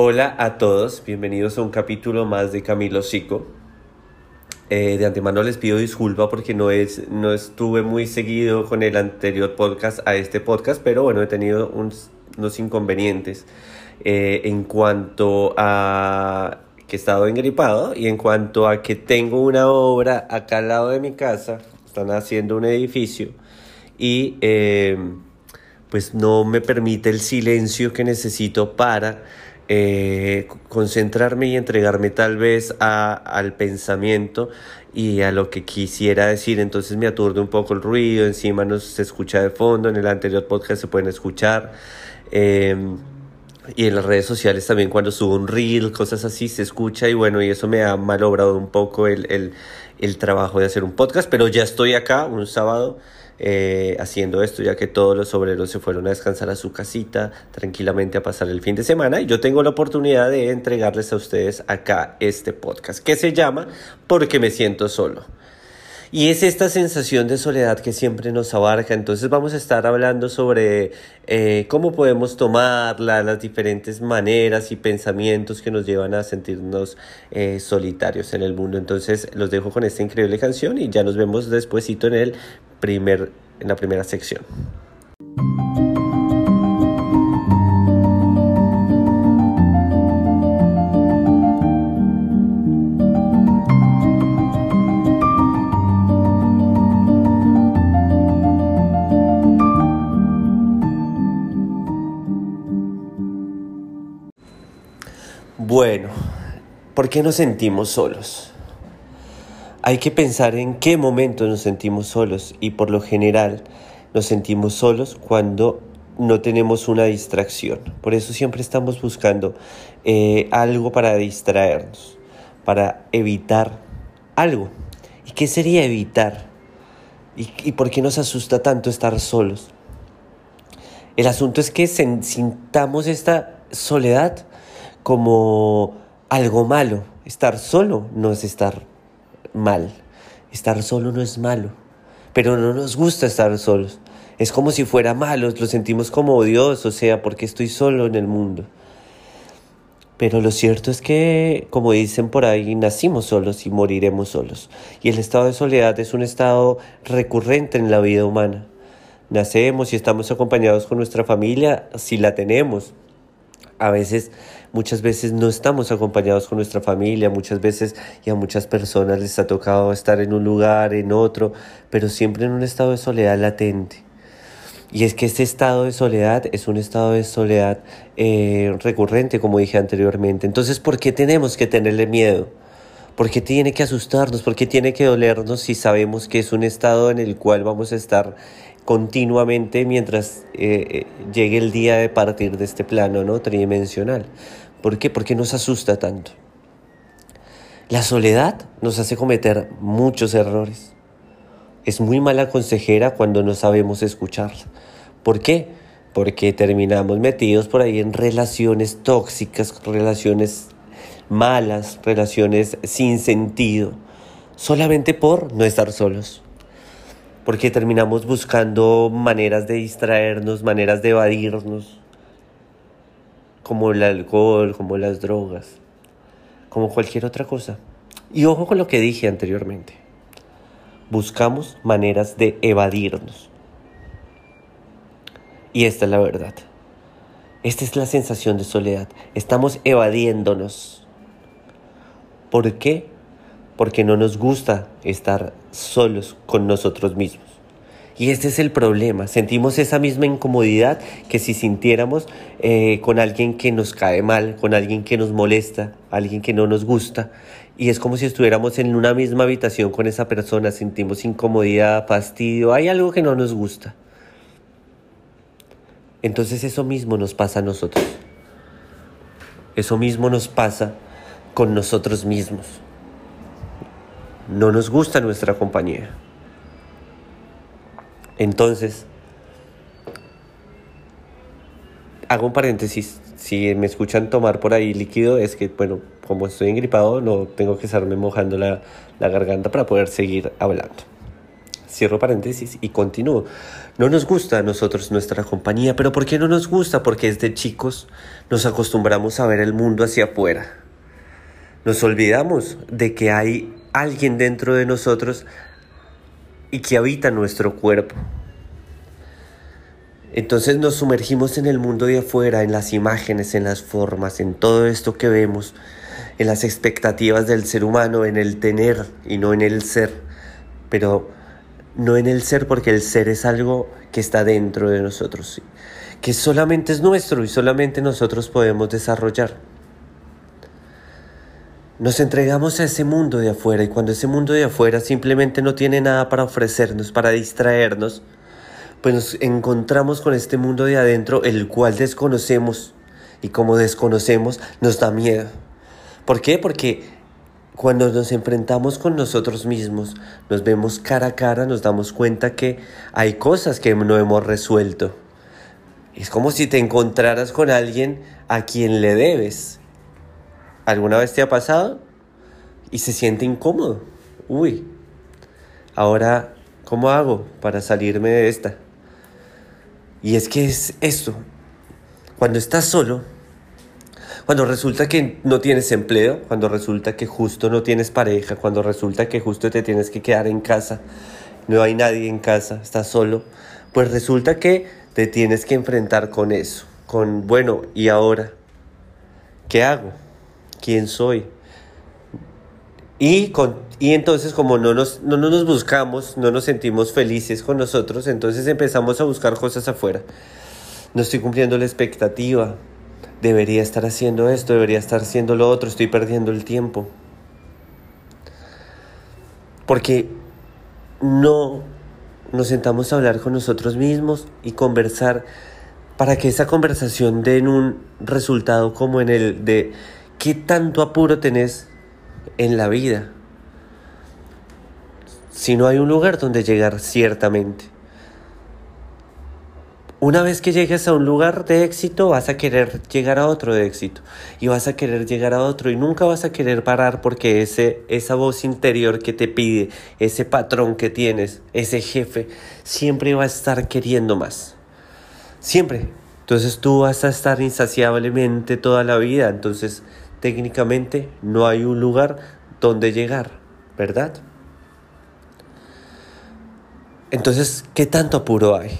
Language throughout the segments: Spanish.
Hola a todos, bienvenidos a un capítulo más de Camilo Sico. Eh, de antemano les pido disculpa porque no, es, no estuve muy seguido con el anterior podcast a este podcast, pero bueno, he tenido unos inconvenientes eh, en cuanto a que he estado engripado y en cuanto a que tengo una obra acá al lado de mi casa, están haciendo un edificio y eh, pues no me permite el silencio que necesito para eh, concentrarme y entregarme tal vez a, al pensamiento y a lo que quisiera decir. Entonces me aturde un poco el ruido, encima no se escucha de fondo, en el anterior podcast se pueden escuchar. Em, y en las redes sociales también cuando subo un reel, cosas así, se escucha y bueno, y eso me ha malogrado un poco el, el, el trabajo de hacer un podcast, pero ya estoy acá un sábado eh, haciendo esto, ya que todos los obreros se fueron a descansar a su casita tranquilamente a pasar el fin de semana y yo tengo la oportunidad de entregarles a ustedes acá este podcast que se llama Porque me siento solo. Y es esta sensación de soledad que siempre nos abarca. Entonces vamos a estar hablando sobre eh, cómo podemos tomarla, las diferentes maneras y pensamientos que nos llevan a sentirnos eh, solitarios en el mundo. Entonces los dejo con esta increíble canción y ya nos vemos despuesito en el primer, en la primera sección. Bueno, ¿por qué nos sentimos solos? Hay que pensar en qué momento nos sentimos solos y por lo general nos sentimos solos cuando no tenemos una distracción. Por eso siempre estamos buscando eh, algo para distraernos, para evitar algo. ¿Y qué sería evitar? ¿Y, y por qué nos asusta tanto estar solos? El asunto es que sintamos esta soledad como algo malo. Estar solo no es estar mal. Estar solo no es malo. Pero no nos gusta estar solos. Es como si fuera malo, lo sentimos como Dios, o sea, porque estoy solo en el mundo. Pero lo cierto es que, como dicen por ahí, nacimos solos y moriremos solos. Y el estado de soledad es un estado recurrente en la vida humana. Nacemos y estamos acompañados con nuestra familia si la tenemos. A veces Muchas veces no estamos acompañados con nuestra familia, muchas veces y a muchas personas les ha tocado estar en un lugar, en otro, pero siempre en un estado de soledad latente. Y es que este estado de soledad es un estado de soledad eh, recurrente, como dije anteriormente. Entonces, ¿por qué tenemos que tenerle miedo? ¿Por qué tiene que asustarnos? ¿Por qué tiene que dolernos si sabemos que es un estado en el cual vamos a estar continuamente mientras eh, eh, llegue el día de partir de este plano ¿no? tridimensional. ¿Por qué? Porque nos asusta tanto. La soledad nos hace cometer muchos errores. Es muy mala consejera cuando no sabemos escucharla. ¿Por qué? Porque terminamos metidos por ahí en relaciones tóxicas, relaciones malas, relaciones sin sentido, solamente por no estar solos porque terminamos buscando maneras de distraernos, maneras de evadirnos, como el alcohol, como las drogas, como cualquier otra cosa. Y ojo con lo que dije anteriormente, buscamos maneras de evadirnos. Y esta es la verdad. Esta es la sensación de soledad. Estamos evadiéndonos. ¿Por qué? porque no nos gusta estar solos con nosotros mismos. Y este es el problema, sentimos esa misma incomodidad que si sintiéramos eh, con alguien que nos cae mal, con alguien que nos molesta, alguien que no nos gusta. Y es como si estuviéramos en una misma habitación con esa persona, sentimos incomodidad, fastidio, hay algo que no nos gusta. Entonces eso mismo nos pasa a nosotros. Eso mismo nos pasa con nosotros mismos no nos gusta nuestra compañía. Entonces, hago un paréntesis. Si me escuchan tomar por ahí líquido, es que, bueno, como estoy engripado, no tengo que estarme mojando la, la garganta para poder seguir hablando. Cierro paréntesis y continúo. No nos gusta a nosotros nuestra compañía, pero ¿por qué no nos gusta? Porque desde chicos nos acostumbramos a ver el mundo hacia afuera. Nos olvidamos de que hay alguien dentro de nosotros y que habita nuestro cuerpo. Entonces nos sumergimos en el mundo de afuera, en las imágenes, en las formas, en todo esto que vemos, en las expectativas del ser humano, en el tener y no en el ser. Pero no en el ser porque el ser es algo que está dentro de nosotros, que solamente es nuestro y solamente nosotros podemos desarrollar. Nos entregamos a ese mundo de afuera y cuando ese mundo de afuera simplemente no tiene nada para ofrecernos, para distraernos, pues nos encontramos con este mundo de adentro, el cual desconocemos y como desconocemos nos da miedo. ¿Por qué? Porque cuando nos enfrentamos con nosotros mismos, nos vemos cara a cara, nos damos cuenta que hay cosas que no hemos resuelto. Es como si te encontraras con alguien a quien le debes. ¿Alguna vez te ha pasado? Y se siente incómodo. Uy, ahora, ¿cómo hago para salirme de esta? Y es que es esto. Cuando estás solo, cuando resulta que no tienes empleo, cuando resulta que justo no tienes pareja, cuando resulta que justo te tienes que quedar en casa, no hay nadie en casa, estás solo, pues resulta que te tienes que enfrentar con eso, con, bueno, ¿y ahora? ¿Qué hago? ¿Quién soy? Y, con, y entonces como no nos, no nos buscamos, no nos sentimos felices con nosotros, entonces empezamos a buscar cosas afuera. No estoy cumpliendo la expectativa, debería estar haciendo esto, debería estar haciendo lo otro, estoy perdiendo el tiempo. Porque no nos sentamos a hablar con nosotros mismos y conversar para que esa conversación den un resultado como en el de qué tanto apuro tenés en la vida. Si no hay un lugar donde llegar ciertamente. Una vez que llegues a un lugar de éxito, vas a querer llegar a otro de éxito y vas a querer llegar a otro y nunca vas a querer parar porque ese, esa voz interior que te pide, ese patrón que tienes, ese jefe, siempre va a estar queriendo más. Siempre. Entonces tú vas a estar insaciablemente toda la vida. Entonces técnicamente no hay un lugar donde llegar, ¿verdad? Entonces, ¿qué tanto apuro hay?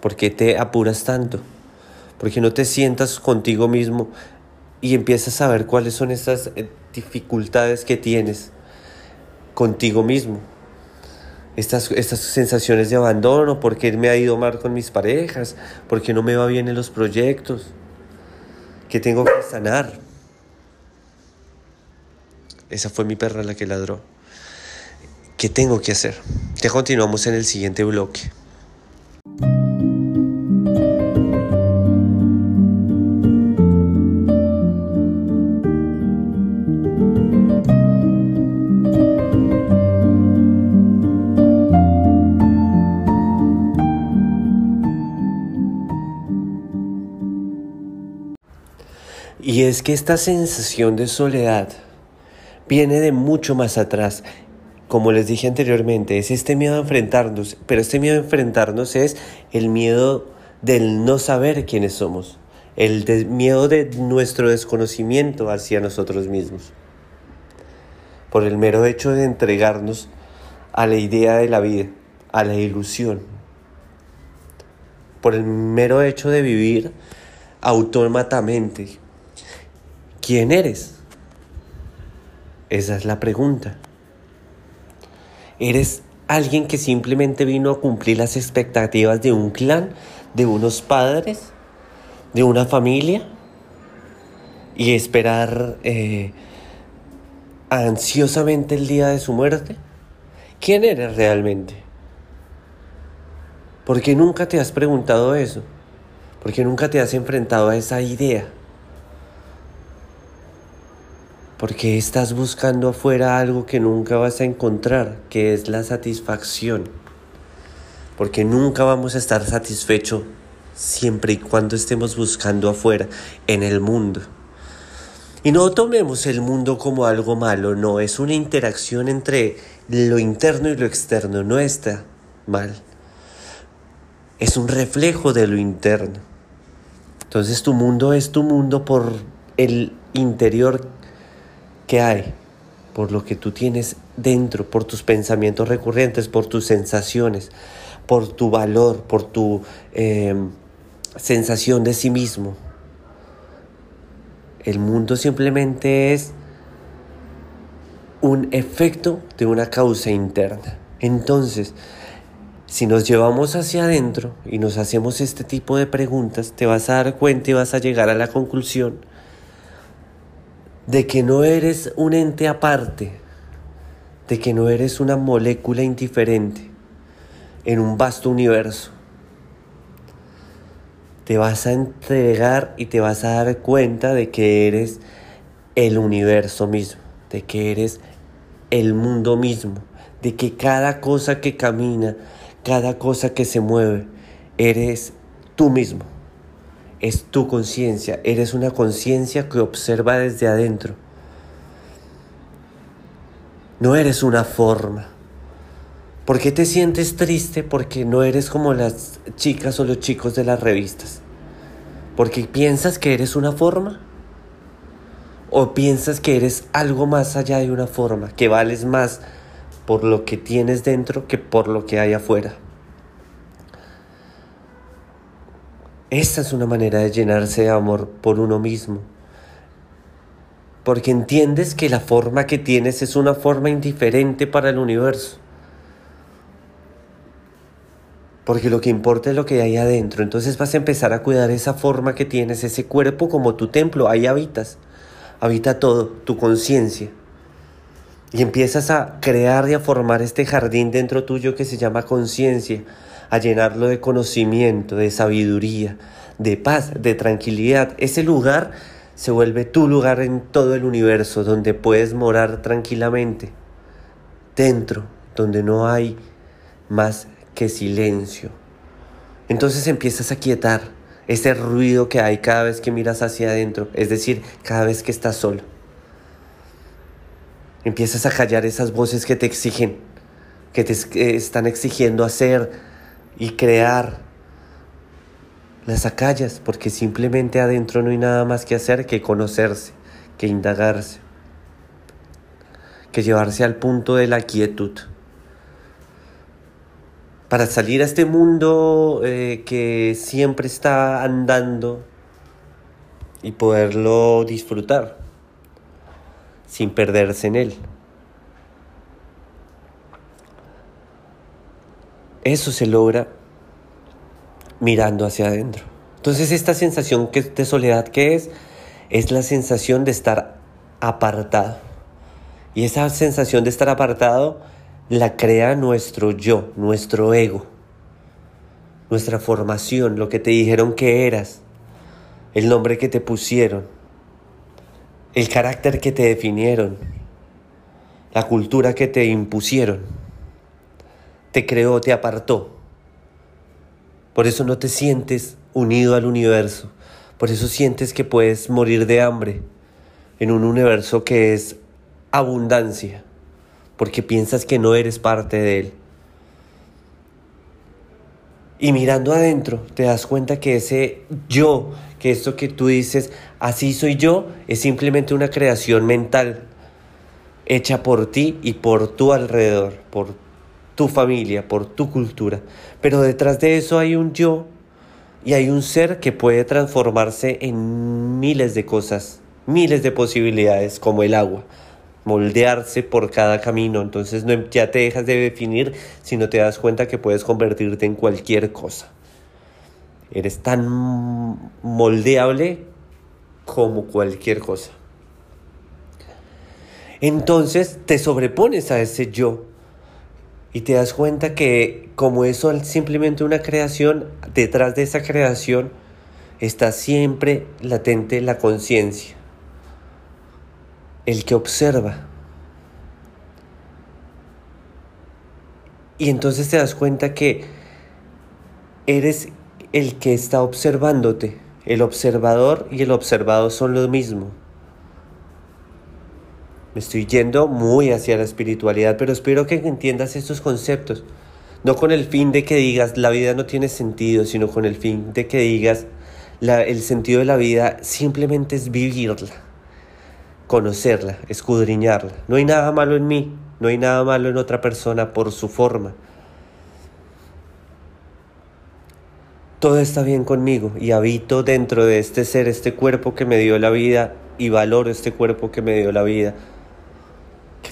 ¿Por qué te apuras tanto? ¿Por qué no te sientas contigo mismo y empiezas a ver cuáles son esas eh, dificultades que tienes contigo mismo? Estas, estas sensaciones de abandono, ¿por qué me ha ido mal con mis parejas? ¿Por qué no me va bien en los proyectos? ¿Qué tengo que sanar? Esa fue mi perra la que ladró. ¿Qué tengo que hacer? Ya continuamos en el siguiente bloque. Y es que esta sensación de soledad viene de mucho más atrás. Como les dije anteriormente, es este miedo a enfrentarnos, pero este miedo a enfrentarnos es el miedo del no saber quiénes somos, el miedo de nuestro desconocimiento hacia nosotros mismos, por el mero hecho de entregarnos a la idea de la vida, a la ilusión, por el mero hecho de vivir autómatamente ¿Quién eres? Esa es la pregunta. ¿Eres alguien que simplemente vino a cumplir las expectativas de un clan, de unos padres, de una familia? Y esperar eh, ansiosamente el día de su muerte? ¿Quién eres realmente? ¿Por qué nunca te has preguntado eso? ¿Por qué nunca te has enfrentado a esa idea? Porque estás buscando afuera algo que nunca vas a encontrar, que es la satisfacción. Porque nunca vamos a estar satisfechos siempre y cuando estemos buscando afuera, en el mundo. Y no tomemos el mundo como algo malo, no, es una interacción entre lo interno y lo externo no está mal. Es un reflejo de lo interno. Entonces tu mundo es tu mundo por el interior que hay, por lo que tú tienes dentro, por tus pensamientos recurrentes, por tus sensaciones, por tu valor, por tu em, sensación de sí mismo. El mundo simplemente es un efecto de una causa interna. Entonces, si nos llevamos hacia adentro y nos hacemos este tipo de preguntas, te vas a dar cuenta y vas a llegar a la conclusión de que no eres un ente aparte, de que no eres una molécula indiferente en un vasto universo. Te vas a entregar y te vas a dar cuenta de que eres el universo mismo, de que eres el mundo mismo, de que cada cosa que camina, cada cosa que se mueve, eres tú mismo. Es tu conciencia, eres una conciencia que observa desde adentro. No eres una forma. ¿Por qué te sientes triste? Porque no eres como las chicas o los chicos de las revistas. Porque piensas que eres una forma. ¿O piensas que eres algo más allá de una forma, que vales más por lo que tienes dentro que por lo que hay afuera? Esta es una manera de llenarse de amor por uno mismo. Porque entiendes que la forma que tienes es una forma indiferente para el universo. Porque lo que importa es lo que hay adentro. Entonces vas a empezar a cuidar esa forma que tienes, ese cuerpo como tu templo. Ahí habitas habita todo, tu conciencia. Y empiezas a crear y a formar este jardín dentro tuyo que se llama conciencia, a llenarlo de conocimiento, de sabiduría, de paz, de tranquilidad. Ese lugar se vuelve tu lugar en todo el universo, donde puedes morar tranquilamente, dentro, donde no hay más que silencio. Entonces empiezas a quietar ese ruido que hay cada vez que miras hacia adentro, es decir, cada vez que estás solo. Empiezas a callar esas voces que te exigen, que te están exigiendo hacer y crear. Las acallas porque simplemente adentro no hay nada más que hacer que conocerse, que indagarse, que llevarse al punto de la quietud para salir a este mundo eh, que siempre está andando y poderlo disfrutar sin perderse en él. Eso se logra mirando hacia adentro. Entonces esta sensación de soledad que es, es la sensación de estar apartado. Y esa sensación de estar apartado la crea nuestro yo, nuestro ego, nuestra formación, lo que te dijeron que eras, el nombre que te pusieron, el carácter que te definieron, la cultura que te impusieron, te creó, te apartó. Por eso no te sientes unido al universo, por eso sientes que puedes morir de hambre en un universo que es abundancia porque piensas que no eres parte de él. Y mirando adentro, te das cuenta que ese yo, que esto que tú dices, así soy yo, es simplemente una creación mental hecha por ti y por tu alrededor, por tu familia, por tu cultura. Pero detrás de eso hay un yo y hay un ser que puede transformarse en miles de cosas, miles de posibilidades, como el agua moldearse por cada camino. Entonces no, ya te dejas de definir si no te das cuenta que puedes convertirte en cualquier cosa. Eres tan moldeable como cualquier cosa. Entonces te sobrepones a ese yo y te das cuenta que como es simplemente una creación, detrás de esa creación está siempre latente la conciencia el que observa. Y entonces te das cuenta que eres el que está observándote. El observador y el observado son lo mismo. Me estoy yendo muy hacia la espiritualidad, pero espero que entiendas estos conceptos. No con el fin de que digas la vida no tiene sentido, sino con el fin de que digas el sentido de la vida simplemente es vivirla, conocerla, escudriñarla. No hay nada malo en mí, no hay nada malo en otra persona por su forma. Todo está bien conmigo y habito dentro de este ser, este cuerpo que me dio la vida y valoro este cuerpo que me dio la vida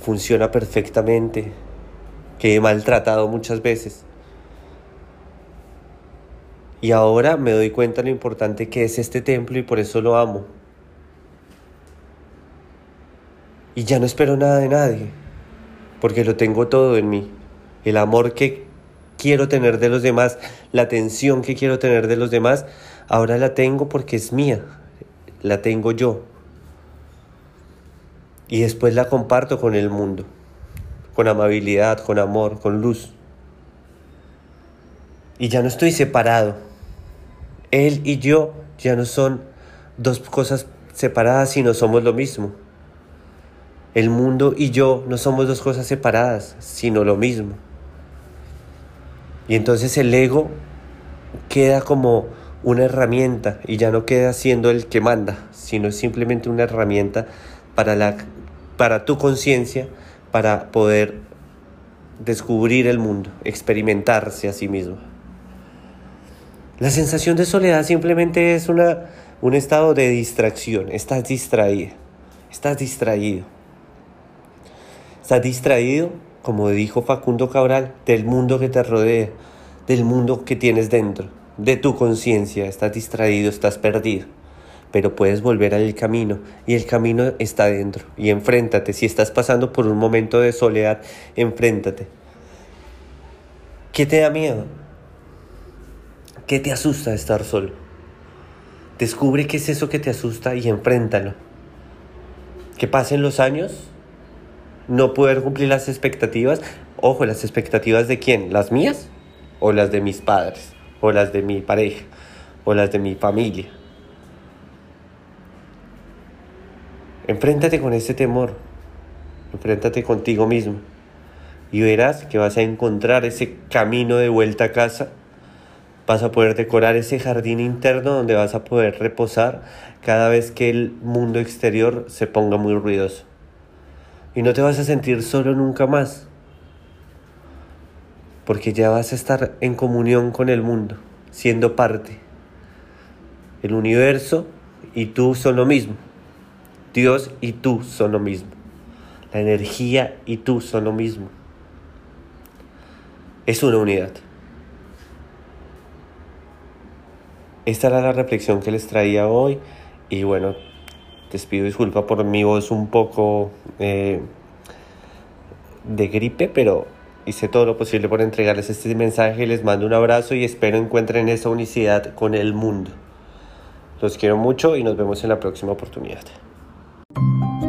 funciona perfectamente, que he maltratado muchas veces. Y ahora me doy cuenta lo importante que es este templo y por eso lo amo. Y ya no espero nada de nadie, porque lo tengo todo en mí. El amor que quiero tener de los demás, la atención que quiero tener de los demás, ahora la tengo porque es mía, la tengo yo y después la comparto con el mundo, con amabilidad, con amor, con luz. Y ya no estoy separado. Él y yo ya no son dos cosas separadas, sino somos lo mismo. El mundo y yo no somos dos cosas separadas, sino lo mismo. Y entonces el ego queda como una herramienta y ya no queda siendo el que manda, sino simplemente una herramienta para, la, para tu conciencia, para poder descubrir el mundo, experimentarse a sí mismo. La sensación de soledad simplemente es una, un estado de distracción. Estás distraído. Estás distraído. Estás distraído, como dijo Facundo Cabral, del mundo que te rodea, del mundo que tienes dentro, de tu conciencia. Estás distraído, estás perdido pero puedes volver al camino y el camino está dentro y enfréntate. Si estás pasando por un momento de soledad, enfréntate. ¿Qué te da miedo? ¿Qué te asusta estar solo? Descubre qué es eso que te asusta y enfréntalo. Que pasen los años, no poder cumplir las expectativas. Ojo, las expectativas de quién? ¿Las mías? ¿O las de mis padres? ¿O las de mi pareja? ¿O las de mi familia? Enfréntate con ese temor, enfréntate contigo mismo y verás que vas a encontrar ese camino de vuelta a casa, vas a poder decorar ese jardín interno donde vas a poder reposar cada vez que el mundo exterior se ponga muy ruidoso. Y no te vas a sentir solo nunca más, porque ya vas a estar en comunión con el mundo, siendo parte. El universo y tú son lo mismo. Dios y tú son lo mismo. La energía y tú son lo mismo. Es una unidad. Esta era la reflexión que les traía hoy y bueno, les pido disculpa por mi voz un poco eh, de gripe, pero hice todo lo posible por entregarles este mensaje. Les mando un abrazo y espero encuentren esa unicidad con el mundo. Los quiero mucho y nos vemos en la próxima oportunidad. Thank you.